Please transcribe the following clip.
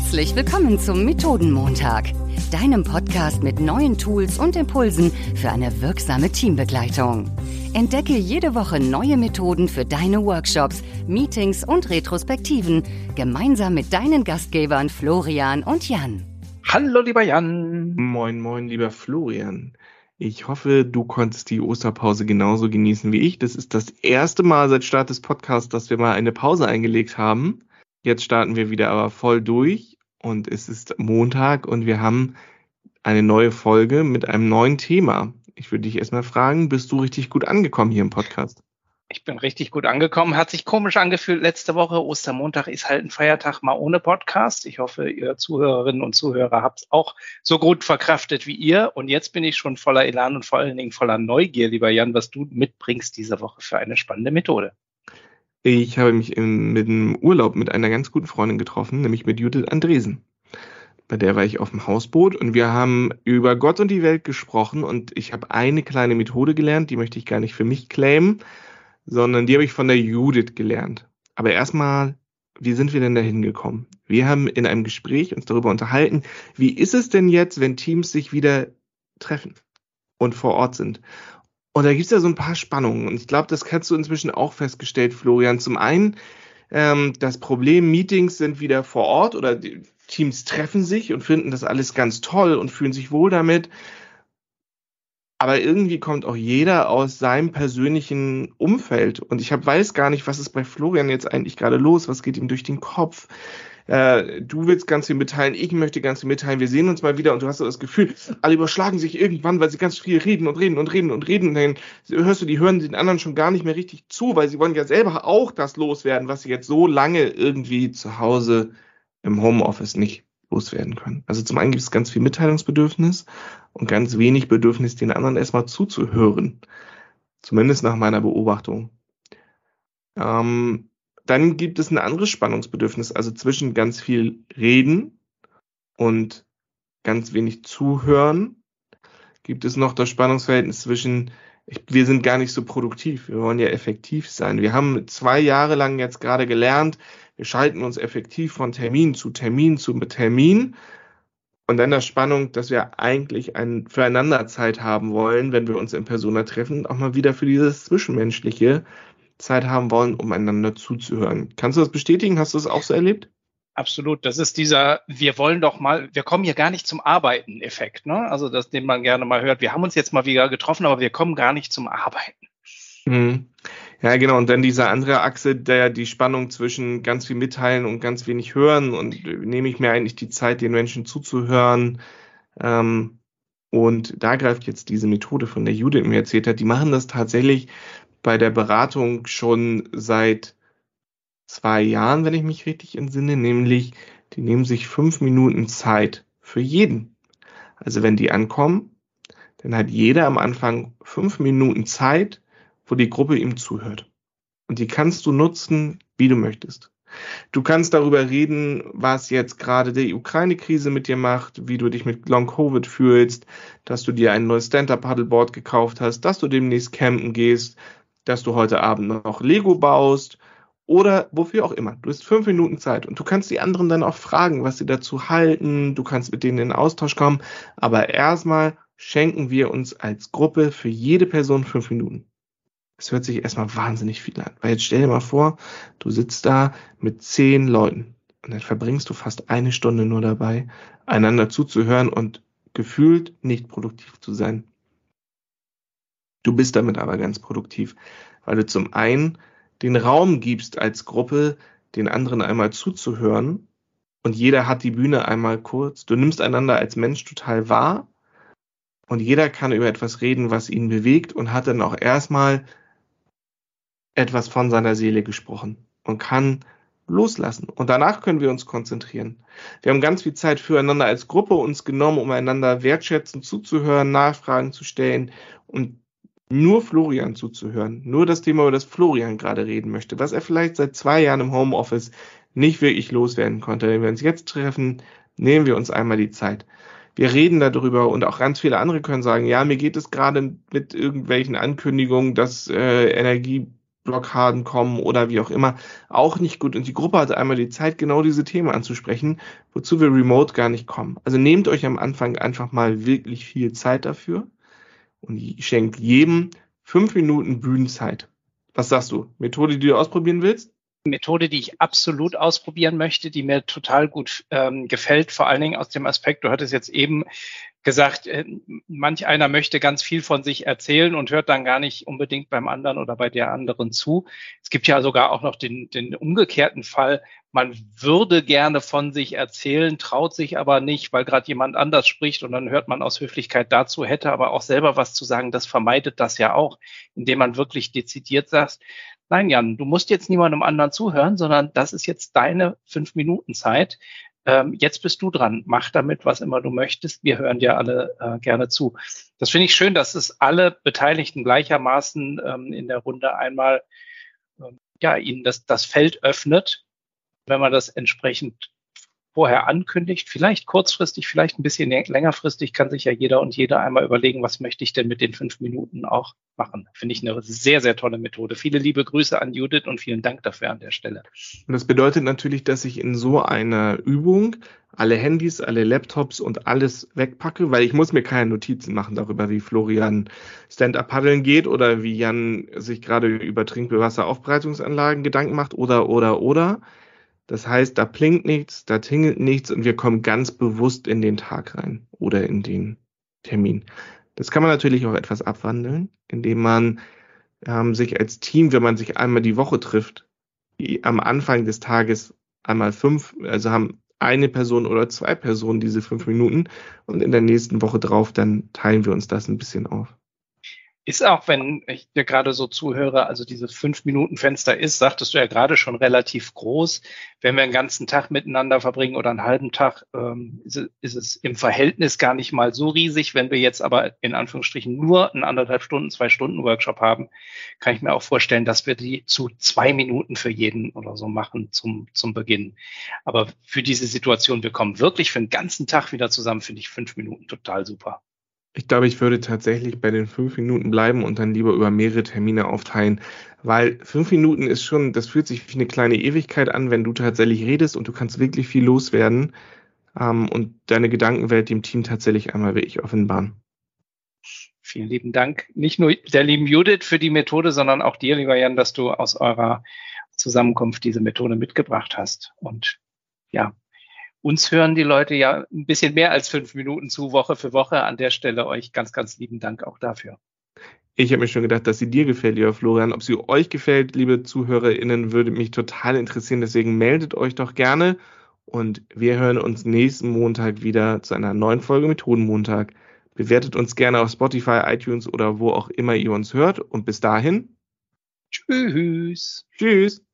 Herzlich willkommen zum Methodenmontag, deinem Podcast mit neuen Tools und Impulsen für eine wirksame Teambegleitung. Entdecke jede Woche neue Methoden für deine Workshops, Meetings und Retrospektiven gemeinsam mit deinen Gastgebern Florian und Jan. Hallo, lieber Jan. Moin, moin, lieber Florian. Ich hoffe, du konntest die Osterpause genauso genießen wie ich. Das ist das erste Mal seit Start des Podcasts, dass wir mal eine Pause eingelegt haben. Jetzt starten wir wieder aber voll durch und es ist Montag und wir haben eine neue Folge mit einem neuen Thema. Ich würde dich erstmal fragen, bist du richtig gut angekommen hier im Podcast? Ich bin richtig gut angekommen. Hat sich komisch angefühlt letzte Woche. Ostermontag ist halt ein Feiertag mal ohne Podcast. Ich hoffe, ihr Zuhörerinnen und Zuhörer habt es auch so gut verkraftet wie ihr. Und jetzt bin ich schon voller Elan und vor allen Dingen voller Neugier, lieber Jan, was du mitbringst diese Woche für eine spannende Methode. Ich habe mich im, mit dem Urlaub mit einer ganz guten Freundin getroffen, nämlich mit Judith Andresen. Bei der war ich auf dem Hausboot und wir haben über Gott und die Welt gesprochen und ich habe eine kleine Methode gelernt, die möchte ich gar nicht für mich claimen, sondern die habe ich von der Judith gelernt. Aber erstmal, wie sind wir denn da hingekommen? Wir haben in einem Gespräch uns darüber unterhalten, wie ist es denn jetzt, wenn Teams sich wieder treffen und vor Ort sind? Und da gibt es ja so ein paar Spannungen. Und ich glaube, das kannst du inzwischen auch festgestellt, Florian. Zum einen, ähm, das Problem, Meetings sind wieder vor Ort oder Teams treffen sich und finden das alles ganz toll und fühlen sich wohl damit. Aber irgendwie kommt auch jeder aus seinem persönlichen Umfeld. Und ich hab, weiß gar nicht, was ist bei Florian jetzt eigentlich gerade los? Was geht ihm durch den Kopf? Äh, du willst ganz viel mitteilen, ich möchte ganz viel mitteilen, wir sehen uns mal wieder und du hast so das Gefühl, alle überschlagen sich irgendwann, weil sie ganz viel reden und reden und reden und reden. Und dann hörst du, die hören den anderen schon gar nicht mehr richtig zu, weil sie wollen ja selber auch das loswerden, was sie jetzt so lange irgendwie zu Hause im Homeoffice nicht loswerden können. Also zum einen gibt es ganz viel Mitteilungsbedürfnis und ganz wenig Bedürfnis, den anderen erstmal zuzuhören. Zumindest nach meiner Beobachtung. Ähm, dann gibt es ein anderes Spannungsbedürfnis, also zwischen ganz viel Reden und ganz wenig Zuhören gibt es noch das Spannungsverhältnis zwischen, ich, wir sind gar nicht so produktiv, wir wollen ja effektiv sein. Wir haben zwei Jahre lang jetzt gerade gelernt, wir schalten uns effektiv von Termin zu Termin zu Termin. Und dann das Spannung, dass wir eigentlich ein füreinander Zeit haben wollen, wenn wir uns in Persona treffen, auch mal wieder für dieses Zwischenmenschliche, Zeit haben wollen, um einander zuzuhören. Kannst du das bestätigen? Hast du das auch so erlebt? Absolut. Das ist dieser, wir wollen doch mal, wir kommen hier gar nicht zum Arbeiten Effekt, ne? Also das, den man gerne mal hört. Wir haben uns jetzt mal wieder getroffen, aber wir kommen gar nicht zum Arbeiten. Mhm. Ja, genau. Und dann diese andere Achse, der die Spannung zwischen ganz viel mitteilen und ganz wenig hören und nehme ich mir eigentlich die Zeit, den Menschen zuzuhören. Ähm, und da greift jetzt diese Methode, von der Judith mir erzählt hat. Die machen das tatsächlich bei der Beratung schon seit zwei Jahren, wenn ich mich richtig entsinne, nämlich die nehmen sich fünf Minuten Zeit für jeden. Also wenn die ankommen, dann hat jeder am Anfang fünf Minuten Zeit, wo die Gruppe ihm zuhört. Und die kannst du nutzen, wie du möchtest. Du kannst darüber reden, was jetzt gerade die Ukraine-Krise mit dir macht, wie du dich mit Long Covid fühlst, dass du dir ein neues Stand-Up-Paddleboard gekauft hast, dass du demnächst campen gehst, dass du heute Abend noch Lego baust oder wofür auch immer. Du hast fünf Minuten Zeit und du kannst die anderen dann auch fragen, was sie dazu halten. Du kannst mit denen in Austausch kommen. Aber erstmal schenken wir uns als Gruppe für jede Person fünf Minuten. Das hört sich erstmal wahnsinnig viel an. Weil jetzt stell dir mal vor, du sitzt da mit zehn Leuten und dann verbringst du fast eine Stunde nur dabei, einander zuzuhören und gefühlt nicht produktiv zu sein. Du bist damit aber ganz produktiv, weil du zum einen den Raum gibst als Gruppe, den anderen einmal zuzuhören und jeder hat die Bühne einmal kurz. Du nimmst einander als Mensch total wahr und jeder kann über etwas reden, was ihn bewegt und hat dann auch erstmal etwas von seiner Seele gesprochen und kann loslassen. Und danach können wir uns konzentrieren. Wir haben ganz viel Zeit füreinander als Gruppe uns genommen, um einander wertschätzend zuzuhören, Nachfragen zu stellen und nur Florian zuzuhören, nur das Thema, über das Florian gerade reden möchte, was er vielleicht seit zwei Jahren im Homeoffice nicht wirklich loswerden konnte. Wenn wir uns jetzt treffen, nehmen wir uns einmal die Zeit. Wir reden darüber und auch ganz viele andere können sagen, ja, mir geht es gerade mit irgendwelchen Ankündigungen, dass äh, Energie Blockaden kommen oder wie auch immer, auch nicht gut. Und die Gruppe hatte einmal die Zeit, genau diese Themen anzusprechen, wozu wir remote gar nicht kommen. Also nehmt euch am Anfang einfach mal wirklich viel Zeit dafür und schenkt jedem fünf Minuten Bühnenzeit. Was sagst du? Methode, die du ausprobieren willst? Methode, die ich absolut ausprobieren möchte, die mir total gut ähm, gefällt, vor allen Dingen aus dem Aspekt, du hattest jetzt eben gesagt, äh, manch einer möchte ganz viel von sich erzählen und hört dann gar nicht unbedingt beim anderen oder bei der anderen zu. Es gibt ja sogar auch noch den, den umgekehrten Fall, man würde gerne von sich erzählen, traut sich aber nicht, weil gerade jemand anders spricht und dann hört man aus Höflichkeit dazu, hätte aber auch selber was zu sagen. Das vermeidet das ja auch, indem man wirklich dezidiert sagt, nein, Jan, du musst jetzt niemandem anderen zuhören, sondern das ist jetzt deine fünf Minuten Zeit. Ähm, jetzt bist du dran. Mach damit, was immer du möchtest. Wir hören dir alle äh, gerne zu. Das finde ich schön, dass es alle Beteiligten gleichermaßen ähm, in der Runde einmal ähm, ja, ihnen das, das Feld öffnet, wenn man das entsprechend vorher ankündigt, vielleicht kurzfristig, vielleicht ein bisschen längerfristig, kann sich ja jeder und jeder einmal überlegen, was möchte ich denn mit den fünf Minuten auch machen. Finde ich eine sehr, sehr tolle Methode. Viele liebe Grüße an Judith und vielen Dank dafür an der Stelle. Und das bedeutet natürlich, dass ich in so einer Übung alle Handys, alle Laptops und alles wegpacke, weil ich muss mir keine Notizen machen darüber, wie Florian Stand-up paddeln geht oder wie Jan sich gerade über Trinkbewasseraufbereitungsanlagen Gedanken macht oder, oder, oder das heißt, da blinkt nichts, da tingelt nichts und wir kommen ganz bewusst in den Tag rein oder in den Termin. Das kann man natürlich auch etwas abwandeln, indem man ähm, sich als Team, wenn man sich einmal die Woche trifft, die am Anfang des Tages einmal fünf, also haben eine Person oder zwei Personen diese fünf Minuten und in der nächsten Woche drauf, dann teilen wir uns das ein bisschen auf ist auch, wenn ich dir gerade so zuhöre, also dieses Fünf-Minuten-Fenster ist, sagtest du ja gerade schon relativ groß. Wenn wir einen ganzen Tag miteinander verbringen oder einen halben Tag, ähm, ist, ist, es im Verhältnis gar nicht mal so riesig. Wenn wir jetzt aber in Anführungsstrichen nur einen anderthalb Stunden, zwei Stunden Workshop haben, kann ich mir auch vorstellen, dass wir die zu zwei Minuten für jeden oder so machen zum, zum Beginn. Aber für diese Situation, wir kommen wirklich für einen ganzen Tag wieder zusammen, finde ich fünf Minuten total super. Ich glaube, ich würde tatsächlich bei den fünf Minuten bleiben und dann lieber über mehrere Termine aufteilen, weil fünf Minuten ist schon, das fühlt sich wie eine kleine Ewigkeit an, wenn du tatsächlich redest und du kannst wirklich viel loswerden ähm, und deine Gedankenwelt dem Team tatsächlich einmal wirklich offenbaren. Vielen lieben Dank. Nicht nur der lieben Judith für die Methode, sondern auch dir, lieber Jan, dass du aus eurer Zusammenkunft diese Methode mitgebracht hast. Und ja, uns hören die Leute ja ein bisschen mehr als fünf Minuten zu, Woche für Woche. An der Stelle euch ganz, ganz lieben Dank auch dafür. Ich habe mir schon gedacht, dass sie dir gefällt, lieber Florian. Ob sie euch gefällt, liebe ZuhörerInnen, würde mich total interessieren. Deswegen meldet euch doch gerne. Und wir hören uns nächsten Montag wieder zu einer neuen Folge Methodenmontag. Bewertet uns gerne auf Spotify, iTunes oder wo auch immer ihr uns hört. Und bis dahin. Tschüss. Tschüss.